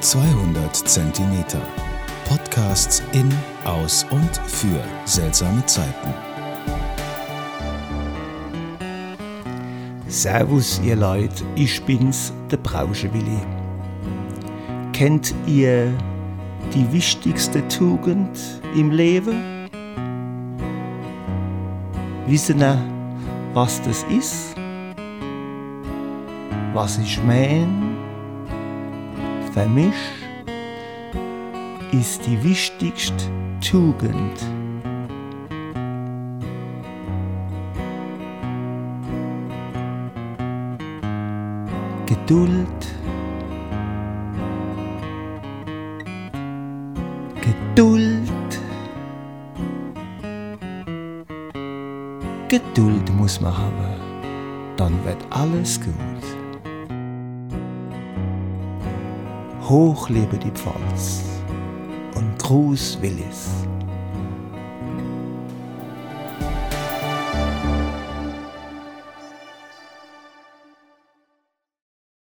200 Zentimeter. Podcasts in, aus und für seltsame Zeiten. Servus, ihr Leute, ich bin's, der Brauschewilli. Kennt ihr die wichtigste Tugend im Leben? Wissen ihr, was das ist? Was ich mein? Für mich ist die wichtigste Tugend. Geduld, Geduld, Geduld muss man haben, dann wird alles gut. Hoch lebe die Pfalz und Gruß Willis.